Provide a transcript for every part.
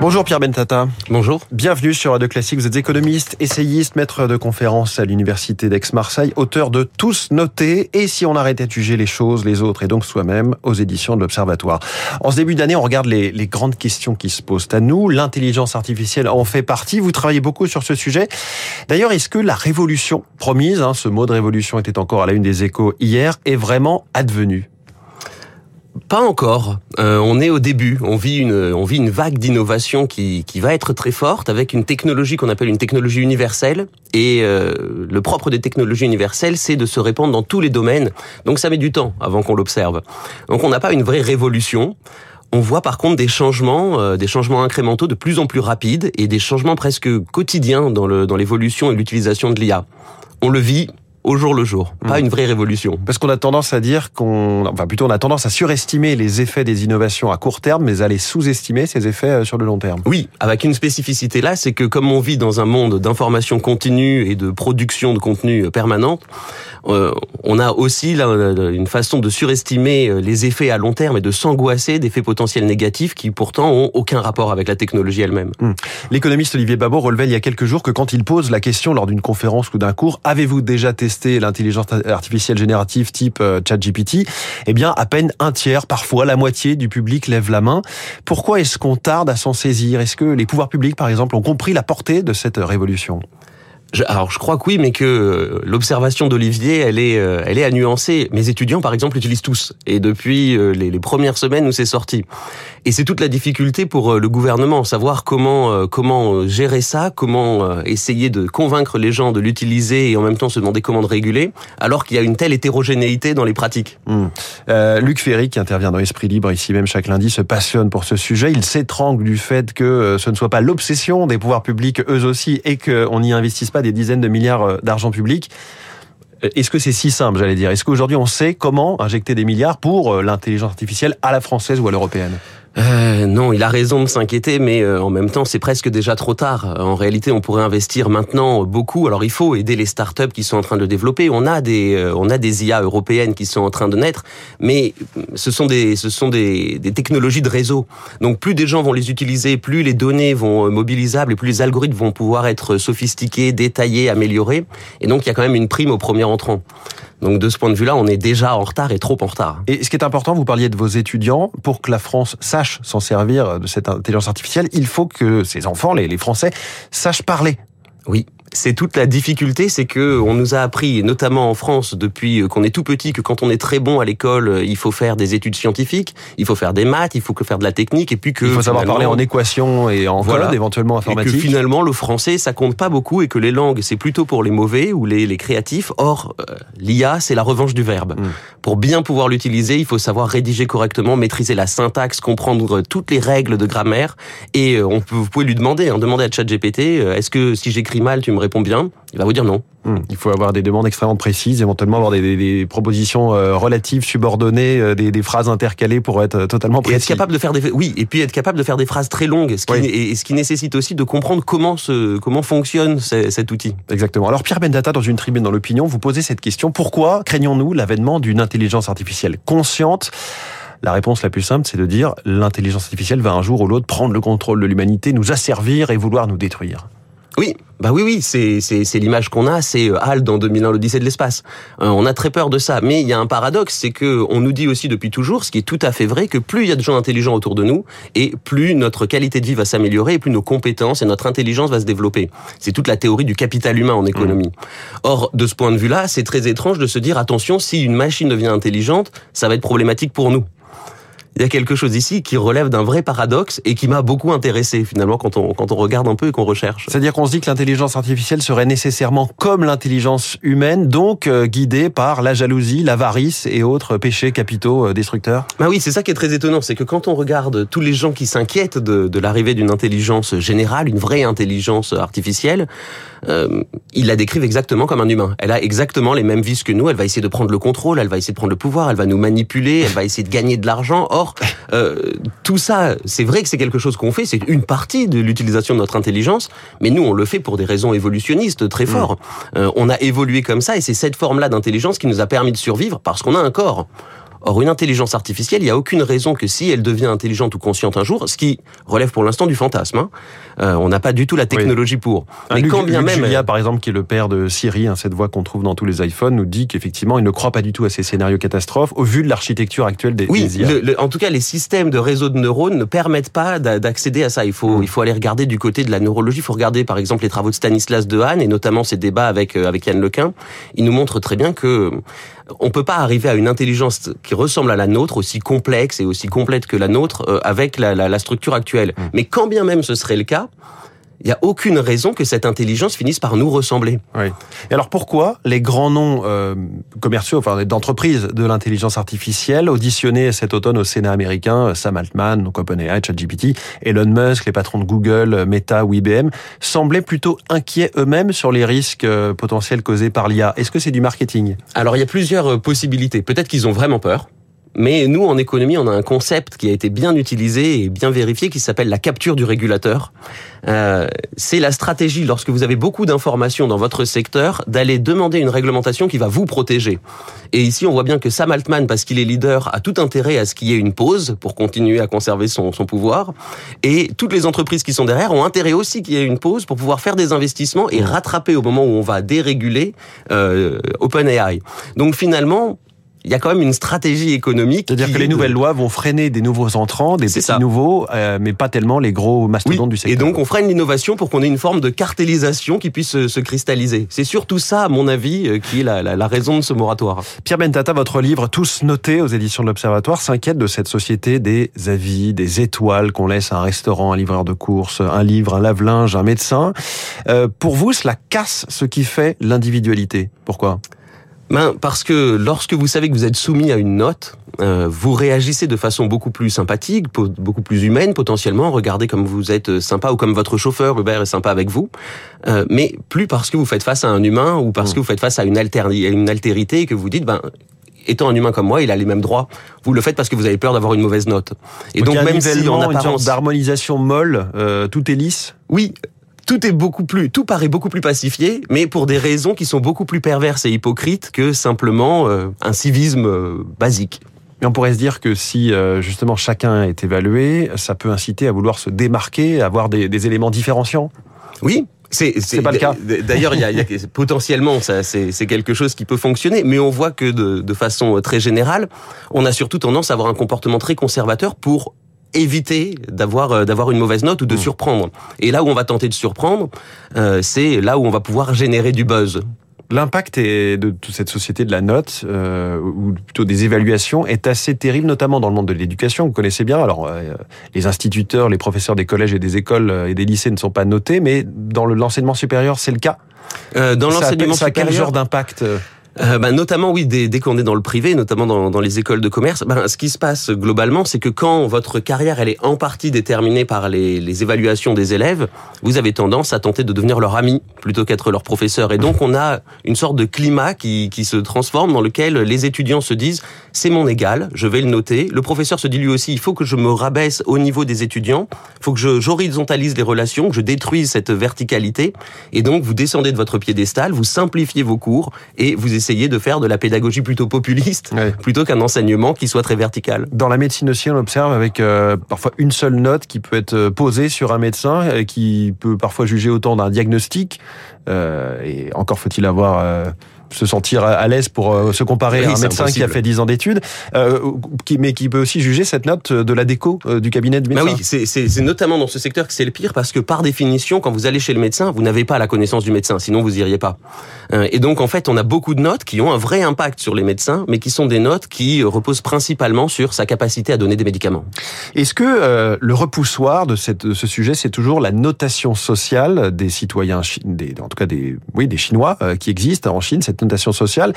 Bonjour Pierre Bentata. Bonjour. Bienvenue sur Radio Classique. Vous êtes économiste, essayiste, maître de conférence à l'Université d'Aix-Marseille, auteur de Tous notés et si on arrêtait de juger les choses, les autres et donc soi-même aux éditions de l'Observatoire. En ce début d'année, on regarde les, les, grandes questions qui se posent à nous. L'intelligence artificielle en fait partie. Vous travaillez beaucoup sur ce sujet. D'ailleurs, est-ce que la révolution promise, hein, ce mot de révolution était encore à la une des échos hier, est vraiment advenue pas encore. Euh, on est au début. On vit une, on vit une vague d'innovation qui, qui va être très forte avec une technologie qu'on appelle une technologie universelle. Et euh, le propre des technologies universelles, c'est de se répandre dans tous les domaines. Donc ça met du temps avant qu'on l'observe. Donc on n'a pas une vraie révolution. On voit par contre des changements, euh, des changements incrémentaux de plus en plus rapides et des changements presque quotidiens dans le dans l'évolution et l'utilisation de l'IA. On le vit au jour le jour, pas hmm. une vraie révolution. Parce qu'on a tendance à dire qu'on, enfin plutôt on a tendance à surestimer les effets des innovations à court terme, mais à les sous-estimer ces effets euh, sur le long terme. Oui, avec une spécificité là, c'est que comme on vit dans un monde d'information continue et de production de contenu euh, permanente, euh, on a aussi là, une façon de surestimer les effets à long terme et de s'angoisser d'effets potentiels négatifs qui pourtant ont aucun rapport avec la technologie elle-même. Hmm. L'économiste Olivier Babot relevait il y a quelques jours que quand il pose la question lors d'une conférence ou d'un cours, avez-vous déjà testé l'intelligence artificielle générative type euh, ChatGPT, eh bien, à peine un tiers, parfois la moitié du public lève la main. Pourquoi est-ce qu'on tarde à s'en saisir? Est-ce que les pouvoirs publics, par exemple, ont compris la portée de cette révolution? Alors je crois que oui, mais que euh, l'observation d'Olivier, elle est, euh, elle est à nuancer. Mes étudiants, par exemple, l'utilisent tous, et depuis euh, les, premières semaines où c'est sorti. Et c'est toute la difficulté pour le gouvernement, savoir comment comment gérer ça, comment essayer de convaincre les gens de l'utiliser et en même temps se demander comment de réguler, alors qu'il y a une telle hétérogénéité dans les pratiques. Euh, Luc Ferry, qui intervient dans Esprit Libre ici même chaque lundi, se passionne pour ce sujet. Il s'étrangle du fait que ce ne soit pas l'obsession des pouvoirs publics eux aussi et qu'on n'y investisse pas des dizaines de milliards euh, d'argent public. Euh, est-ce que c'est si simple, j'allais dire? Est-ce qu'aujourd'hui on sait comment injecter des milliards pour euh, l'intelligence artificielle à la française ou à l'européenne? Euh, non, il a raison de s'inquiéter, mais euh, en même temps, c'est presque déjà trop tard. En réalité, on pourrait investir maintenant beaucoup. Alors, il faut aider les startups qui sont en train de développer. On a des, euh, on a des IA européennes qui sont en train de naître, mais ce sont des, ce sont des, des technologies de réseau. Donc, plus des gens vont les utiliser, plus les données vont mobilisables et plus les algorithmes vont pouvoir être sophistiqués, détaillés, améliorés. Et donc, il y a quand même une prime au premier entrant. Donc de ce point de vue-là, on est déjà en retard et trop en retard. Et ce qui est important, vous parliez de vos étudiants, pour que la France sache s'en servir de cette intelligence artificielle, il faut que ces enfants, les, les Français, sachent parler. Oui, c'est toute la difficulté, c'est que on nous a appris, notamment en France, depuis qu'on est tout petit, que quand on est très bon à l'école, il faut faire des études scientifiques, il faut faire des maths, il faut que faire de la technique, et puis que il faut savoir parler en équation et en code, éventuellement informatique. Et que finalement le français, ça compte pas beaucoup, et que les langues, c'est plutôt pour les mauvais ou les, les créatifs. Or, euh, l'IA, c'est la revanche du verbe. Mm. Pour bien pouvoir l'utiliser, il faut savoir rédiger correctement, maîtriser la syntaxe, comprendre toutes les règles de grammaire, et euh, on peut, vous pouvez lui demander, hein, demander à ChatGPT, euh, est-ce que si j'écris mal, tu me répond bien, il va vous dire non. Hmm. Il faut avoir des demandes extrêmement précises, éventuellement avoir des, des, propositions euh, relatives, subordonnées, euh, des, des, phrases intercalées pour être totalement précis. Et être capable de faire des oui, et puis être capable de faire des phrases très longues, ce qui, et, ce qui nécessite aussi de comprendre comment ce, comment fonctionne cet outil. Exactement. Alors Pierre Bendata, dans une tribune dans l'opinion, vous posez cette question pourquoi craignons-nous l'avènement d'une intelligence artificielle consciente? La réponse la plus simple, c'est de dire l'intelligence artificielle va un jour ou l'autre prendre le contrôle de l'humanité, nous asservir et vouloir nous détruire. Oui, bah oui, oui, c'est c'est l'image qu'on a, c'est euh, HAL dans 2001, l'Odyssée de l'espace. Euh, on a très peur de ça, mais il y a un paradoxe, c'est que on nous dit aussi depuis toujours, ce qui est tout à fait vrai, que plus il y a de gens intelligents autour de nous, et plus notre qualité de vie va s'améliorer, et plus nos compétences et notre intelligence va se développer. C'est toute la théorie du capital humain en économie. Mmh. Or, de ce point de vue-là, c'est très étrange de se dire attention, si une machine devient intelligente, ça va être problématique pour nous il y a quelque chose ici qui relève d'un vrai paradoxe et qui m'a beaucoup intéressé finalement quand on, quand on regarde un peu et qu'on recherche. C'est-à-dire qu'on se dit que l'intelligence artificielle serait nécessairement comme l'intelligence humaine, donc euh, guidée par la jalousie, l'avarice et autres péchés capitaux euh, destructeurs Bah oui, c'est ça qui est très étonnant, c'est que quand on regarde tous les gens qui s'inquiètent de, de l'arrivée d'une intelligence générale, une vraie intelligence artificielle, euh, ils la décrivent exactement comme un humain. Elle a exactement les mêmes vices que nous, elle va essayer de prendre le contrôle, elle va essayer de prendre le pouvoir, elle va nous manipuler, elle va essayer de gagner de l'argent. Or, euh, tout ça, c'est vrai que c'est quelque chose qu'on fait, c'est une partie de l'utilisation de notre intelligence, mais nous, on le fait pour des raisons évolutionnistes très mm. fortes. Euh, on a évolué comme ça, et c'est cette forme-là d'intelligence qui nous a permis de survivre parce qu'on a un corps. Or, une intelligence artificielle, il n'y a aucune raison que si elle devient intelligente ou consciente un jour, ce qui relève pour l'instant du fantasme, hein, euh, on n'a pas du tout la technologie pour. Mais quand bien même, Julia, par exemple, qui est le père de Siri, hein, cette voix qu'on trouve dans tous les iPhones, nous dit qu'effectivement, il ne croit pas du tout à ces scénarios catastrophes au vu de l'architecture actuelle des, oui, IA. en tout cas, les systèmes de réseau de neurones ne permettent pas d'accéder à ça. Il faut, mm. il faut aller regarder du côté de la neurologie. Il faut regarder, par exemple, les travaux de Stanislas Dehaene et notamment ses débats avec euh, avec Yann Lequin. Il nous montre très bien que on peut pas arriver à une intelligence qui ressemble à la nôtre, aussi complexe et aussi complète que la nôtre, euh, avec la, la, la structure actuelle. Mm. Mais quand bien même ce serait le cas, il n'y a aucune raison que cette intelligence finisse par nous ressembler. Oui. Et alors pourquoi les grands noms euh, commerciaux, enfin d'entreprises de l'intelligence artificielle, auditionnés cet automne au Sénat américain, Sam Altman, donc OpenAI, ChatGPT, Elon Musk, les patrons de Google, Meta ou IBM, semblaient plutôt inquiets eux-mêmes sur les risques euh, potentiels causés par l'IA Est-ce que c'est du marketing? Alors il y a plusieurs euh, possibilités. Peut-être qu'ils ont vraiment peur. Mais nous, en économie, on a un concept qui a été bien utilisé et bien vérifié qui s'appelle la capture du régulateur. Euh, c'est la stratégie, lorsque vous avez beaucoup d'informations dans votre secteur, d'aller demander une réglementation qui va vous protéger. Et ici, on voit bien que Sam Altman, parce qu'il est leader, a tout intérêt à ce qu'il y ait une pause pour continuer à conserver son, son pouvoir. Et toutes les entreprises qui sont derrière ont intérêt aussi qu'il y ait une pause pour pouvoir faire des investissements et rattraper au moment où on va déréguler euh, OpenAI. Donc finalement, il y a quand même une stratégie économique. C'est-à-dire que les nouvelles lois vont freiner des nouveaux entrants, des petits nouveaux, euh, mais pas tellement les gros mastodontes du secteur. Et donc on freine l'innovation pour qu'on ait une forme de cartélisation qui puisse se, cristalliser. C'est surtout ça, à mon avis, euh, qui est la, la, la, raison de ce moratoire. Pierre Bentata, votre livre Tous notés aux éditions de l'Observatoire s'inquiète de cette société des avis, des étoiles qu'on laisse à un restaurant, un livreur de courses, un livre, un lave-linge, un médecin. Euh, pour vous, cela casse ce qui fait l'individualité. Pourquoi? Ben, parce que lorsque vous savez que vous êtes soumis à une note, euh, vous réagissez de façon beaucoup plus sympathique, beaucoup plus humaine potentiellement. Regardez comme vous êtes sympa ou comme votre chauffeur Uber est sympa avec vous, euh, mais plus parce que vous faites face à un humain ou parce mmh. que vous faites face à une, une altérité et que vous dites ben étant un humain comme moi, il a les mêmes droits. Vous le faites parce que vous avez peur d'avoir une mauvaise note. Et donc, même si en apparence d'harmonisation molle, euh, tout est lisse? Oui, tout est beaucoup plus, tout paraît beaucoup plus pacifié, mais pour des raisons qui sont beaucoup plus perverses et hypocrites que simplement euh, un civisme euh, basique. Mais on pourrait se dire que si euh, justement chacun est évalué, ça peut inciter à vouloir se démarquer, à avoir des, des éléments différenciants. Oui, c'est pas le cas. D'ailleurs, il y a, y a, potentiellement c'est quelque chose qui peut fonctionner, mais on voit que de, de façon très générale, on a surtout tendance à avoir un comportement très conservateur pour éviter d'avoir euh, d'avoir une mauvaise note ou de mmh. surprendre. Et là où on va tenter de surprendre, euh, c'est là où on va pouvoir générer du buzz. L'impact de toute cette société de la note, euh, ou plutôt des évaluations, est assez terrible, notamment dans le monde de l'éducation. Vous connaissez bien. Alors, euh, les instituteurs, les professeurs des collèges et des écoles et des lycées ne sont pas notés, mais dans l'enseignement supérieur, c'est le cas. Euh, dans l'enseignement supérieur, quel genre d'impact euh, bah, notamment, oui, dès, dès qu'on est dans le privé, notamment dans, dans les écoles de commerce, bah, ce qui se passe globalement, c'est que quand votre carrière elle est en partie déterminée par les, les évaluations des élèves, vous avez tendance à tenter de devenir leur ami plutôt qu'être leur professeur. Et donc, on a une sorte de climat qui, qui se transforme dans lequel les étudiants se disent c'est mon égal, je vais le noter. Le professeur se dit lui aussi il faut que je me rabaisse au niveau des étudiants, il faut que j'horizontalise les relations, que je détruise cette verticalité. Et donc, vous descendez de votre piédestal, vous simplifiez vos cours et vous essayer de faire de la pédagogie plutôt populiste plutôt qu'un enseignement qui soit très vertical. Dans la médecine aussi, on observe avec euh, parfois une seule note qui peut être euh, posée sur un médecin et qui peut parfois juger autant d'un diagnostic. Euh, et encore faut-il avoir euh, se sentir à l'aise pour euh, se comparer à un médecin qui a fait 10 ans d'études, euh, qui, mais qui peut aussi juger cette note de la déco euh, du cabinet de médecin. Bah oui, c'est notamment dans ce secteur que c'est le pire parce que par définition, quand vous allez chez le médecin, vous n'avez pas la connaissance du médecin, sinon vous iriez pas. et donc en fait, on a beaucoup de notes qui ont un vrai impact sur les médecins, mais qui sont des notes qui reposent principalement sur sa capacité à donner des médicaments. Est-ce que le repoussoir de, cette, de ce sujet, c'est toujours la notation sociale des citoyens, des, en tout cas des, oui, des Chinois qui existent en Chine, cette notation sociale.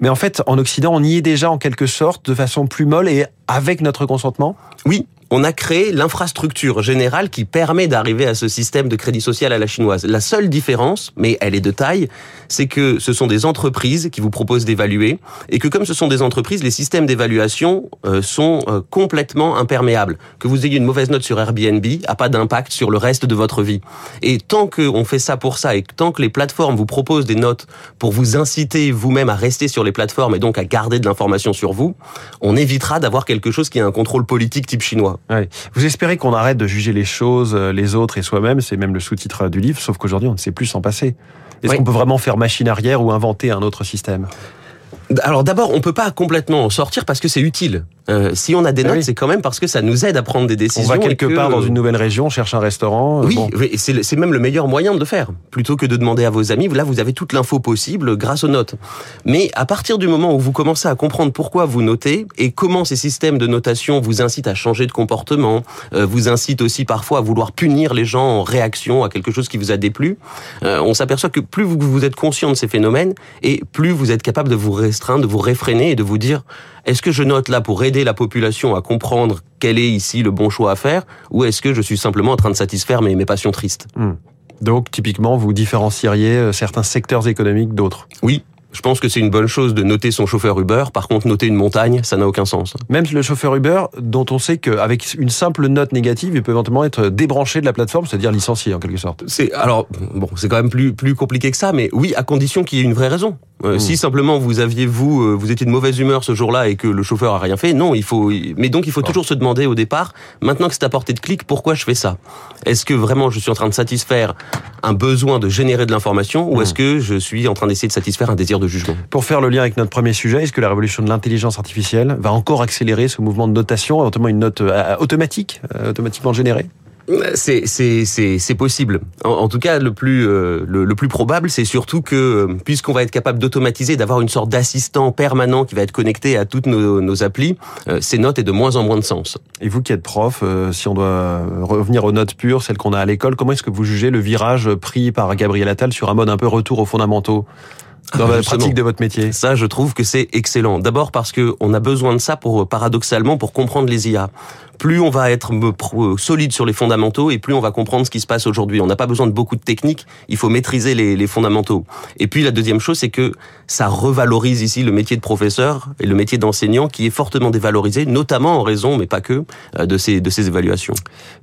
Mais en fait, en Occident, on y est déjà en quelque sorte de façon plus molle et avec notre consentement? Oui, on a créé l'infrastructure générale qui permet d'arriver à ce système de crédit social à la chinoise. La seule différence, mais elle est de taille, c'est que ce sont des entreprises qui vous proposent d'évaluer et que comme ce sont des entreprises, les systèmes d'évaluation euh, sont euh, complètement imperméables. Que vous ayez une mauvaise note sur Airbnb a pas d'impact sur le reste de votre vie. Et tant qu'on fait ça pour ça et tant que les plateformes vous proposent des notes pour vous inciter vous-même à rester sur les plateformes et donc à garder de l'information sur vous, on évitera d'avoir quelque chose qui a un contrôle politique type chinois. Vous espérez qu'on arrête de juger les choses, euh, les autres et soi-même, c'est même le sous-titre du livre, sauf qu'aujourd'hui on ne sait plus s'en passer. Est-ce qu'on peut vraiment faire machine arrière ou inventer un autre système? Alors d'abord, on peut pas complètement en sortir parce que c'est utile. Euh, si on a des ah notes, c'est quand même parce que ça nous aide à prendre des décisions. On va quelque part dans une nouvelle région, on cherche un restaurant. Euh, oui, c'est même le meilleur moyen de le faire. Plutôt que de demander à vos amis, là vous avez toute l'info possible grâce aux notes. Mais à partir du moment où vous commencez à comprendre pourquoi vous notez et comment ces systèmes de notation vous incitent à changer de comportement, euh, vous incitent aussi parfois à vouloir punir les gens en réaction à quelque chose qui vous a déplu, euh, on s'aperçoit que plus vous, vous êtes conscient de ces phénomènes et plus vous êtes capable de vous restreindre, de vous réfréner et de vous dire est-ce que je note là pour aider la population à comprendre quel est ici le bon choix à faire, ou est-ce que je suis simplement en train de satisfaire mes, mes passions tristes? Hmm. Donc, typiquement, vous différencieriez euh, certains secteurs économiques d'autres? Oui, je pense que c'est une bonne chose de noter son chauffeur Uber. Par contre, noter une montagne, ça n'a aucun sens. Même le chauffeur Uber, dont on sait qu'avec une simple note négative, il peut éventuellement être débranché de la plateforme, c'est-à-dire licencié en quelque sorte. C'est alors bon, c'est quand même plus plus compliqué que ça, mais oui, à condition qu'il y ait une vraie raison. Euh, hmm. Si simplement vous aviez vous euh, vous étiez de mauvaise humeur ce jour-là et que le chauffeur a rien fait, non, il faut. Mais donc il faut toujours se demander au départ, maintenant que c'est à portée de clic, pourquoi je fais ça? Est-ce que vraiment je suis en train de satisfaire un besoin de générer de l'information ou hmm. est-ce que je suis en train d'essayer de satisfaire un désir de jugement Pour faire le lien avec notre premier sujet, est-ce que la révolution de l'intelligence artificielle va encore accélérer ce mouvement de notation, notamment une note euh, automatique, automatiquement générée? C'est possible. En, tout cas, le plus euh, le, plus probable, c'est surtout que euh, puisqu'on va être capable d'automatiser, d'avoir une sorte d'assistant permanent qui va être connecté à toutes nos, nos applis, euh, ces notes aient de moins en moins de sens. Et vous qui êtes prof, si on doit revenir aux notes pures, celles qu'on a à l'école, comment est-ce que vous jugez le virage pris par Gabriel Attal sur un mode un peu retour aux fondamentaux? Dans la pratique de votre métier Ça, je trouve que c'est excellent. D'abord parce que on a besoin de ça pour paradoxalement pour comprendre les IA plus on va être euh, solide sur les fondamentaux et plus on va comprendre ce qui se passe aujourd'hui. On n'a pas besoin de beaucoup de techniques, il faut maîtriser les, les fondamentaux. Et puis la deuxième chose, c'est que ça revalorise ici le métier de professeur et le métier d'enseignant qui est fortement dévalorisé, notamment en raison, mais pas que, euh, de ces, de ces évaluations.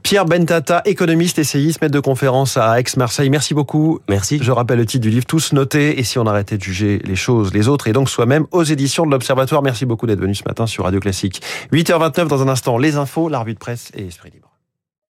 Pierre Bentata, économiste, essayiste, maître de conférence à Aix-Marseille. Merci beaucoup. Merci. Je rappelle le titre du livre Tous notés et si on arrêtait de juger les choses, les autres et donc soi-même aux éditions de l'Observatoire. Merci beaucoup d'être venu ce matin sur Radio Classique. 8h29 dans un instant, les infos l'arbitre presse et Esprit Libre.